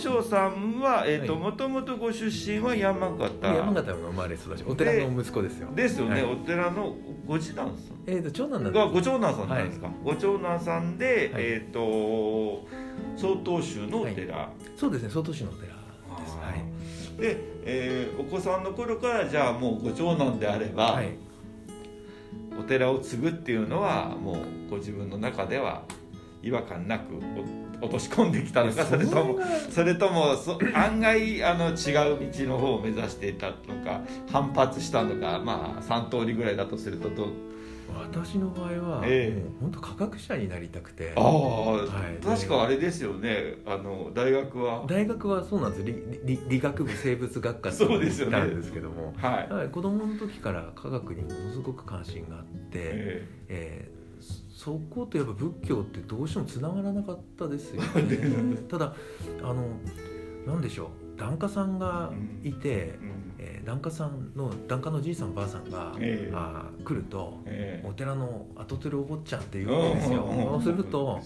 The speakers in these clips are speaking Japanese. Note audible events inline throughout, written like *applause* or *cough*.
正さんはえっ、とはい。もともとご出身は山形。山形の生まれ育ちお寺の息子ですよ。ですよね、はい。お寺のご次男さん。えー、と長男なんがです。ご長男さんなんですか、ご長男さんで、はい。えっ、と曹洞宗のお寺、そうですね曹洞宗のお寺です。あはい。ーで、えーお子さんの頃からじゃあもうご長男であれば、はい。お寺を継ぐっていうのはもうご自分の中では違和感なくお落とし込んできたのかそれともそれともそ案外あの違う道の方を目指していたのか反発したのかまあ3通りぐらいだとするとどう？私の場合は、ええ。もう本当科学者になりたくて。ああ、はい。確かあれですよね。あの大学は？大学はそうなんです。理理理学部生物学科ってそうですよね。行ったんですけども。はい、はい。子供の時から科学にものすごく関心があって、ええ。ーそそことやっぱ仏教ってどうしてもつながらなかったですよね。*laughs* ただあのなんでしょう。檀家さんがいて、えうんえー檀家さんの檀家のじいさんばあさんが、ええ。あー来るとええ。お寺の跡取りお坊ちゃんって言うんですよ、うんそうすると、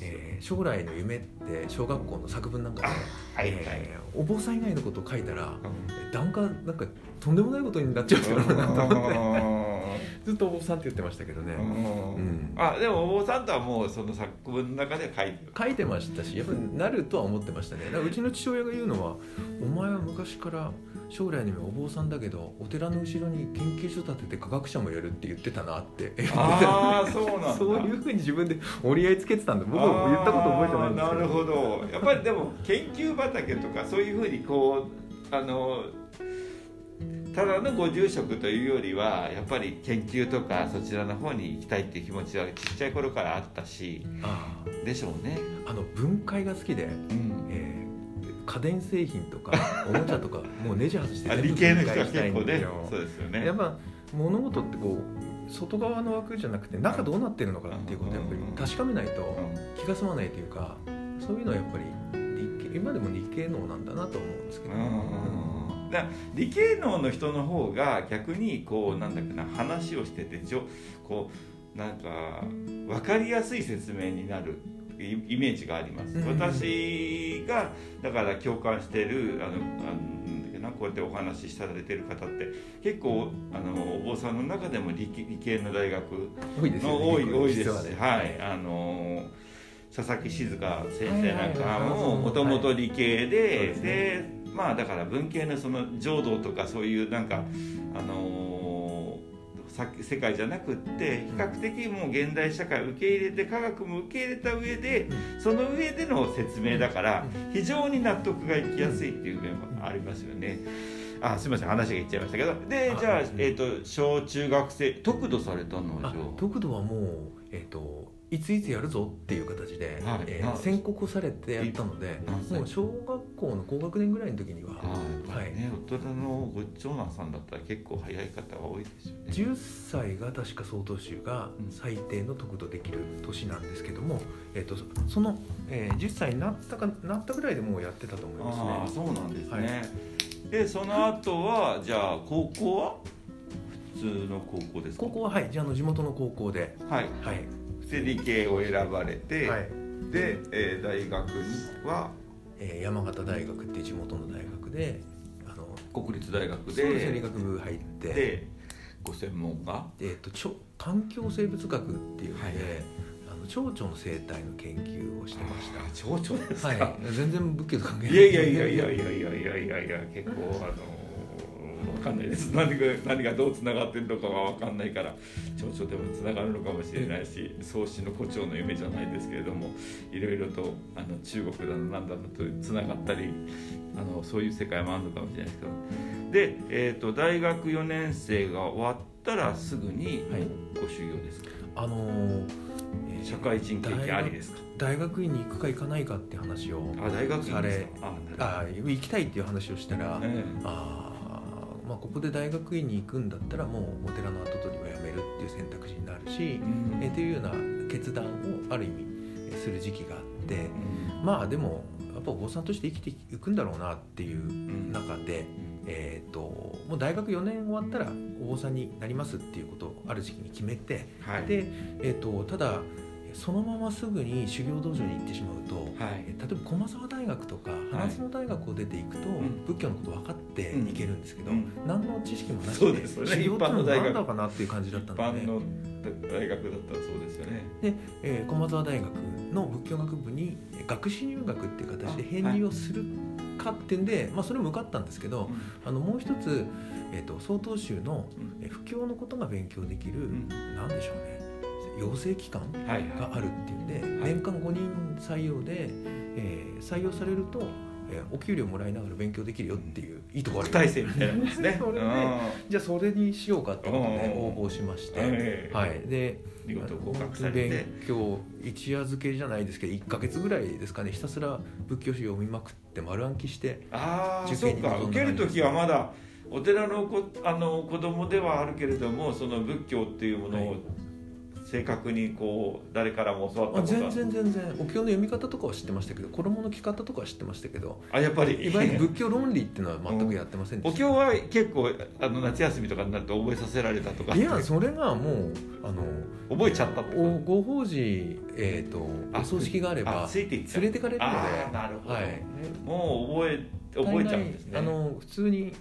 えー将来の夢って小学校の作文なんかで、はいはい、えーお坊さん以外のことを書いたらうん。檀家なんかとんでもないことになっちゃうんだろうなと思って。うずっとお坊さんって言ってましたけどね、ん。うん。あでもお坊さんとはもうその作文の中で書いてる。書いてましたしやっぱりなるとは思ってましたね。うちの父親が言うのは「お前は昔から将来の夢お坊さんだけどお寺の後ろに研究所建てて科学者もやるって言ってたな」って。ああそうなんだ。*laughs* そういうふうに自分で折り合いつけてたんで僕は言ったこと覚えてないんですけど。なるほど。やっぱりでも研究畑とかそういうふうにこうあのただのご住職というよりはやっぱり研究とかそちらの方に行きたいっていう気持ちはちっちゃい頃からあったしあでしょうね。ーあの分解が好きで、うん。えー家電製品とか *laughs* おもちゃとかもうネジ外してあ全部理系の人は分解したい結構ねんですよそうですよね。やっぱ物事ってこう外側の枠じゃなくて中どうなってるのかっていうことをやっぱり確かめないとうん。気が済まないというかそういうのはやっぱり今でも理系能なんだなと思うんですけど、うんだ理系能の人の方が逆にこうなんだっけな話をしててじょこうなんか分かりやすい説明になるイイメージがあります、うん。私がだから共感してるあのあのこうやってお話しされてる方って結構あのお坊さんの中でも理系の大学の多い多いです実はね。はい、あの佐々木静香先生なんかはいはいはい。ももともと理系でですね。でまあだから文系のその浄土とかそういうなんかあのさ世界じゃなくって比較的もう現代社会を受け入れて科学も受け入れた上でその上での説明だから非常に納得がいきやすいっていう面もありますよね。あすみません話がいっちゃいましたけど。であじゃあ、うんえー、と小中学生得度されたのはあじゃあ得度はもう、えっといついつやるぞっていう形で、はいえーな宣告されてやったのでもう小学校の高学年ぐらいの時には、はい、ね、大人のご長男さんだったら結構早い方が多いですよね。10歳が確か曹洞宗がうん最低の得度できる年なんですけども、えっとその、えー10歳になったかなったぐらいでもうやってたと思いああ、ますね。そうなんですね。はいで、その後は、じゃあ、高校は？普通の高校ですか？高校ははいじゃああの地元の高校ではい。はい、で、理系を選ばれて、はいで、えー大学には。えー山形大学って地元の大学であの国立大学で。そうですね理学部入ってで。ご専門が？えー、とちょ環境生物学っていうので、はいあの蝶々の生態の研究をしてました。蝶々ですか？はい、全然仏教と関係ないいやいやいやいやいやいやいやいや結構あのわかんないです。何が何がどうつながってるのかはわかんないから蝶々でもつながるのかもしれないし創始の胡蝶の夢じゃないですけれどもいろいろとあの中国だのなんだのとつながったりあのそういう世界もあるのかもしれないですけど。で、えー、と大学4年生が終わったらすぐにはい。ご修行ですか、あのーえー社会人経験ありですか？大学院に行くか行かないかって話をあ大学院ですか？ああ行きたいっていう話をしたら、え。あーまあ、ここで大学院に行くんだったらもうお寺の跡取りはやめるっていう選択肢になるしえ、うん。えーというような決断をある意味えーする時期があってまあでもやっぱお坊さんとして生きていくんだろうなっていううん。中で、えー、ともう大学4年終わったらお坊さんになりますっていうことをある時期に決めてはい。で、えー、とただそのまますぐに修行道場に行ってしまうと、はい。例えば駒澤大学とか花園大学を出ていくと、ん。仏教のこと分かっていけるんですけど、うん。何の知識もなしででね。修行ってのは一般の大学。何だかなっていう感じだっ一たので、般の大学だったらそうですよね。えー駒澤大学の仏教学部に学士入学っていう形で編入をするかっていうんで、まあ、それも受かったんですけど、あのもう一つ、えー、と曹洞宗の布教のことが勉強できる、ん。なんでしょうね養成機関はいがあるっていうんで、はい。年間5人採用で、えー採用されると、えーお給料もらいながら勉強できるよっていういいとこある。特待生みたいなんですね。*laughs* それでうんじゃあそれにしようかってことでうん。応募しまして、ええ。はい、で見事合格され勉て強一夜漬けじゃないですけど1か月ぐらいですかねひたすら仏教史読みまくって丸暗記してああ受験に臨んだ受ける時はまだお寺のこあの子供ではあるけれどもその仏教っていうものをはい正確にこう誰からも教わったあことは。全然全然。お経の読み方とかは知ってましたけど衣の着方とかは知ってましたけど。あやっぱり。いわゆる仏教論理っていうのは全くやってませんでした、お経は結構あの夏休みとかになると覚えさせられたとか。いやそれがもうあの覚えちゃったおご法事、えー、とあお葬式があればあついていっちゃう。連れてかれるので。なるほど。はい、もう覚え覚えちゃうんですね。あの普通に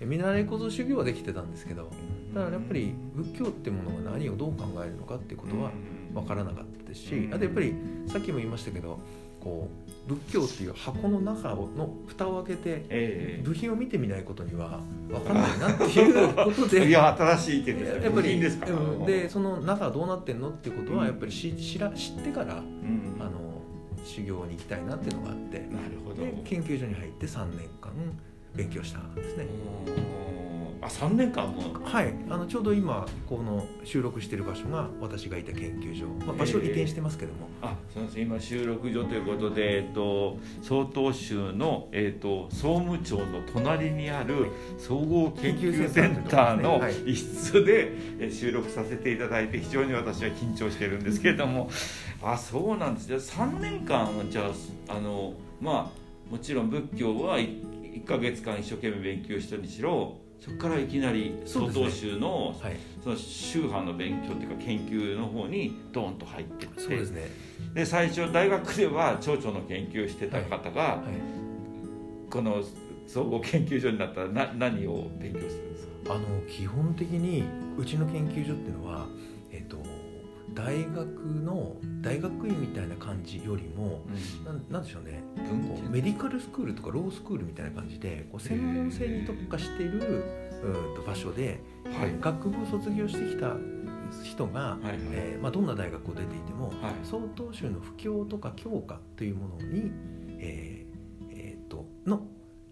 見習い小僧修行はできてたんですけどだからやっぱり仏教ってものが何をどう考えるのかっていうことは分からなかったですしうん。あとやっぱりさっきも言いましたけどこう仏教っていう箱の中の蓋を開けてえ部品を見てみないことには分からないなっていうことえで。*laughs* いや新しい意見ですねやっぱりですかうん。でその中はどうなってんのっていうことはうん。やっぱり知知ら知ってからうん。あの修行に行きたいなっていうのがあってなるほど。で研究所に入って3年間勉強したんですね。うんあ3年間も？はい、あのちょうど今この収録している場所が私がいた研究所、まあ、場所移転してますけども、あそうです。今収録所ということで、えっと、曹洞宗の、えっと、総務庁の隣にある総合研究センターのはい。一室でえ収録させていただいて非常に私は緊張してるんですけれども。あそうなんです。じゃあ3年間じゃああのまあもちろん仏教は 1, ヶ月間一生懸命勉強したにしろそこからいきなり曹洞宗のはい、その宗派の勉強っていうか研究の方にドーンと入ってって。そうですね、で最初大学では蝶々の研究をしてた方が、はい、この総合研究所になったらな何を勉強するんですか？あの基本的にうちの研究所っていうのは、えっと大学の大学院みたいな感じよりもなんなんでしょうね。文こうメディカルスクールとかロースクールみたいな感じでこう専門性に特化しているうんと場所で、はい。学部を卒業してきた人が、はいはい。えーまあ、どんな大学を出ていても、はい。曹洞宗の布教とか教化というものに、えーえーとの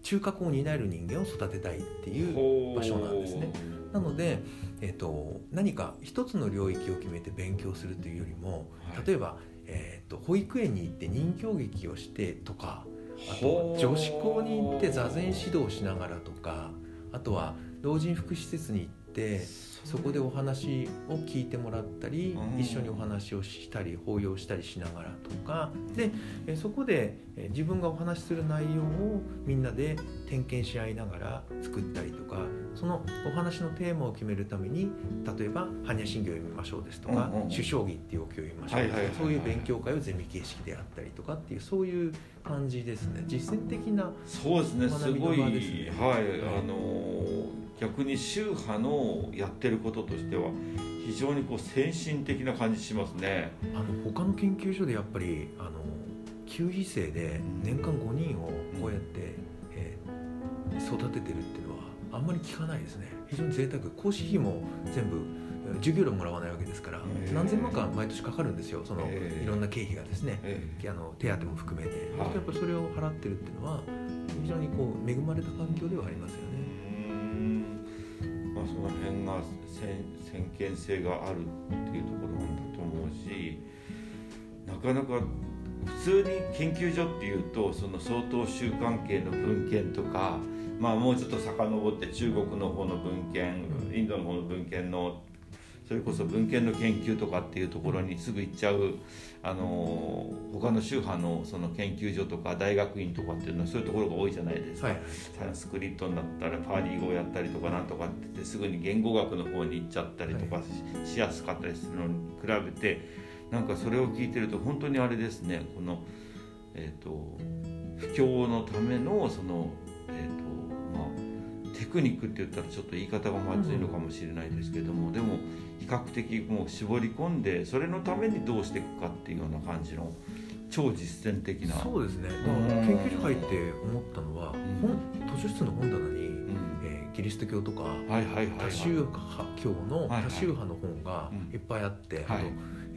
中核を担える人間を育てたいっていう場所なんですねなので、えー、と何か一つの領域を決めて勉強するというよりもはい。例えば、えー、と保育園に行って人形劇をしてとかあと女子校に行って座禅指導しながらとかあとは老人福祉施設に行ってそこでお話を聞いてもらったりうん。一緒にお話をしたり抱擁したりしながらとか。でえそこでえ自分がお話しする内容をみんなで点検し合いながら作ったりとかそのお話のテーマを決めるために例えば「般若心経を読みましょう」ですとかうんうん「首相儀」っていうお経を読みましょうはいはいはいはい。そういう勉強会をゼミ形式であったりとかっていうそういう感じですね。実践的なそうですね。すごい、学びの場ですね。はい、はい。あの逆に宗派のやってることとしては非常にこう先進的な感じしますね。あの他の研究所でやっぱりあの9期生で年間5人をこうやって、えー育ててるっていうのはあんまり聞かないですね。非常に贅沢。講師費も全部えー授業料もらわないわけですから何千万か毎年かかるんですよ。そのいろんな経費がですね。えあの手当も含めて、はい。やっぱそれを払ってるっていうのは非常にこう恵まれた環境ではありますよね。まあ、その辺が先先見性があるっていうところなんだと思うしなかなか普通に研究所っていうとその相当宗関係の文献とか、まあ、もうちょっと遡って中国の方の文献インドの方の文献のそれこそ文献の研究とかっていうところにすぐ行っちゃうあの他の宗派のその研究所とか大学院とかっていうのはそういうところが多いじゃないですか。はい、サンスクリットになったらパーリー語をやったりとかなんとかって言ってすぐに言語学の方に行っちゃったりとかし,、やすかったりするのに比べてなんかそれを聞いてると本当にあれですねこのえっ、と不況のためのそのえっ、とまあテクニックって言ったらちょっと言い方がまずいのかもしれないですけども、でも比較的もう絞り込んでそれのためにどうしていくかっていうような感じの超実践的なそうですね。だから研究所入って思ったのは、本図書室の本棚に、うん。えーキリスト教とかはいはいはいはい。多宗派教のはいはい多宗派の本がうんい。っぱいあって、はい。あと、えー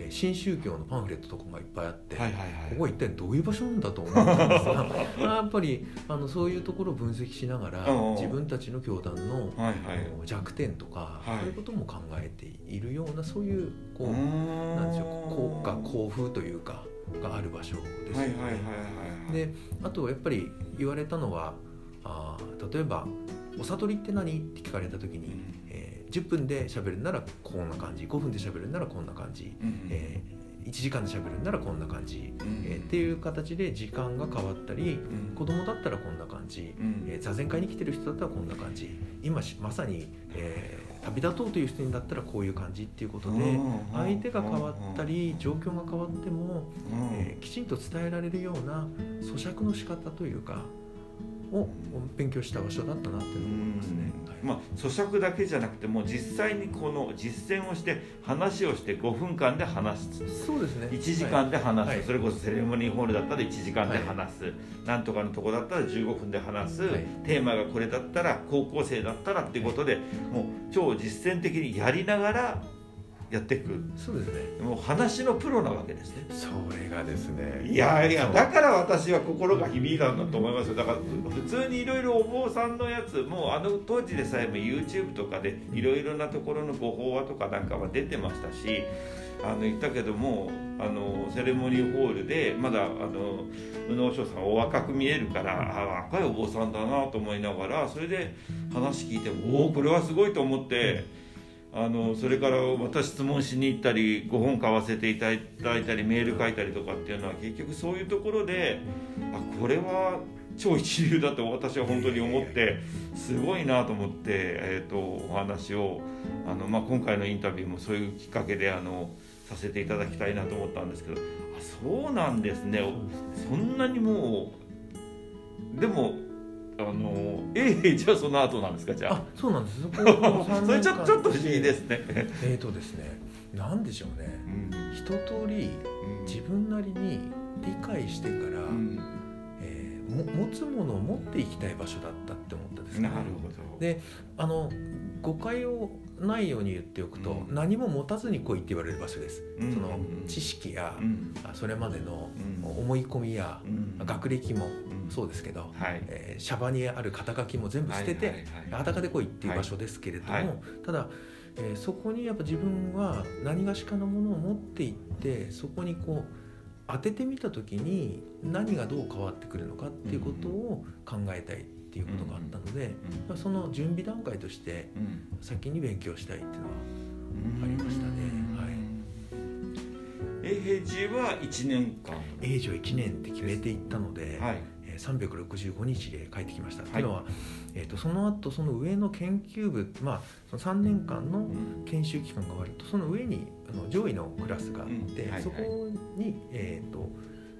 新宗教のパンフレットとかがいっぱいあって、はいはいはい。ここは一体どういう場所なんだと思ったんですが *laughs* やっぱりあのそういうところを分析しながら自分たちの教団のはいはい。弱点とか、はい。そういうことも考えているようなそういうこう、なんでしょう効果幸風というかがある場所ですよね。であとやっぱり言われたのはあー例えば「お悟りって何?」って聞かれた時に、うん。えー10分で喋るならこんな感じ5分で喋るならこんな感じ、うんえー1時間で喋るならこんな感じ、うんえーっていう形で時間が変わったりうん。子供だったらこんな感じ、うん。えー座禅会に来てる人だったらこんな感じ今しまさに、えー旅立とうという人にだったらこういう感じっていうことでうん相手が変わったり状況が変わっても、うん。えーきちんと伝えられるような咀嚼の仕方というかを勉強した場所だったなっていうのを思いますね。はいまあ、咀嚼だけじゃなくてもう実際にこの実践をして話をして5分間で話す。そうですね。1時間で話す、はい。それこそセレモニーホールだったら1時間で話す、なんとかのとこだったら15分で話す、はい。テーマがこれだったら高校生だったらっていうことでもう超実践的にやりながらやっていく。そうですね。もう話のプロなわけですね。それがですね。いやいやだから私は心が響いたんだと思いますよ。だから普通にいろいろお坊さんのやつもうあの当時でさえも YouTube とかでいろいろなところのご法話とかなんかは出てましたしあの言ったけどもあのセレモニーホールでまだあの宇野昌さんお若く見えるからあ若いお坊さんだなと思いながらそれで話聞いておおこれはすごいと思って。あのそれから私質問しに行ったりご本買わせていただいたりメール書いたりとかっていうのは結局そういうところであこれは超一流だと私は本当に思ってすごいなと思って、えー、とお話をあの、まあ、今回のインタビューもそういうきっかけであのさせていただきたいなと思ったんですけどあそうなんですね。そんなにもうでもあのええじゃあその後なんですかじゃあ。あそうなんです。そこ *laughs* の3それちょちょっと不思議ですね。えーとですねなんでしょうね。うん。一通り自分なりに理解してから、うん。えーも持つものを持っていきたい場所だったって思ったんですね。なるほど。であの誤解をないように言っておくと、うん。何も持たずに来いって言われる場所です、うん。その知識や、うん。あそれまでのうん。思い込みや、うん。学歴もうんそうですけど、はい。えーシャバにある肩書きも全部捨てて、はいはいはい。裸で来いっていう場所ですけれども、はい。はいただ、えーそこにやっぱ自分は何がしかのものを持っていってそこにこう当ててみた時に何がどう変わってくるのかっていうことを考えたいっていうことがあったので、まあその準備段階としてうん。先に勉強したいっていうのはうんありましたね。はい。永平寺は一年間。永住1年って決めていったので、はい。えー365日で帰ってきました、はい。いうのは、えー、とその後その上の研究部、まあ、その3年間の研修期間が終わるとその上にあの上位のクラスがあって、うん。はい。はい。そこに、えーと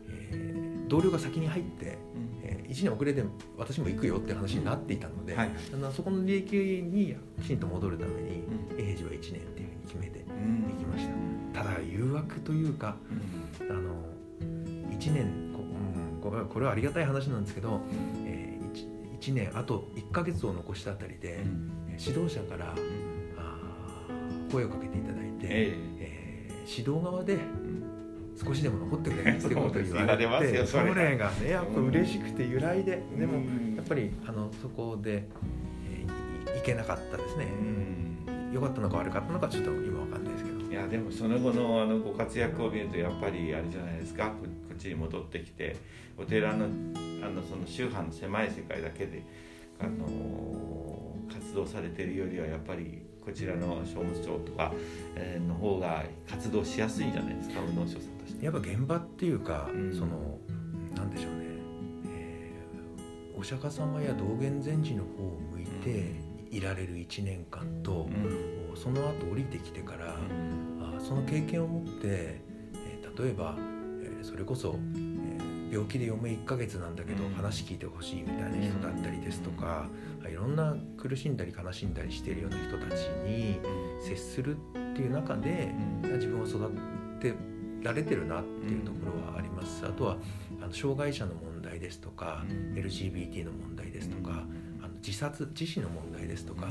えー同僚が先に入って、え1年遅れで私も行くよって話になっていたので、はい。あのそこの利益にきちんと戻るためにうん。永住は1年っていうふうに決めてう行んきました。ただ誘惑というかうん。あの1年こ,、れはこれはありがたい話なんですけど、え 1, 年あと1ヶ月を残したあたりで、うん。指導者からあー声をかけていただいて、ええ。ー指導側で少しでも残ってくれってことを言われれて *laughs* それ。れがねやっぱ嬉しくて揺らいで、でもうん。やっぱりあのそこで、えーいいけなかったですね、うん。良かったのか悪かったのかちょっと今わかんないいやでもその後のあのご活躍を見るとやっぱりあれじゃないですか。ここっちに戻ってきてお寺のあのその宗派の狭い世界だけで、あの活動されてるよりはやっぱりこちらの商務長とか、えーの方が活動しやすいんじゃないですか宇野昌さんとして。やっぱ現場っていうか、うん。そのなんでしょうね、えーお釈迦様や道元禅師の方を向いていられる1年間と、うん。その後降りてきてから、あその経験を持って、え例えば、えーそれこそ、えー病気で嫁1ヶ月なんだけどうん。話聞いてほしいみたいな人だったりですとか、いろんな苦しんだり悲しんだりしているような人たちに接するっていう中で、うん。自分を育てられてるなっていうところはあります。あとはあの障害者の問題ですとか、うん。LGBT の問題ですとか、自殺自死の問題ですとか、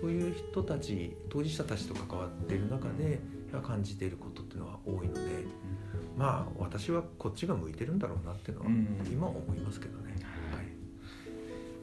そういう人たち当事者たちと関わっている中で感じていることっていうのは多いので、まあ私はこっちが向いてるんだろうなっていうのはうん。今は思いますけどね。はい。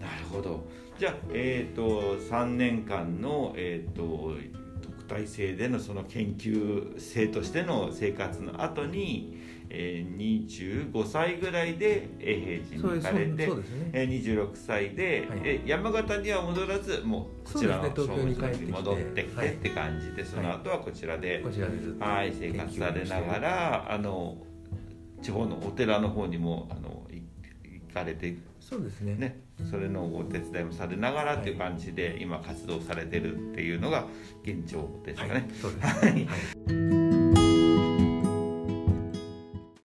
なるほど。じゃあ、えー、と3年間の、えー、と特待生でのその研究生としての生活の後に、えー、25歳ぐらいで永平寺に行かれてね。えー26歳で、はい。え山形には戻らずもうこちらのそうですね東京に戻ってきてはい。って感じで、その後はこちらで、はい、生活されながらあの地方のお寺の方にもあのい行かれて。そうですね。ね、それのお手伝いもされながらっていう感じで今活動されてるっていうのが現状ですかね。はい、そうです、はい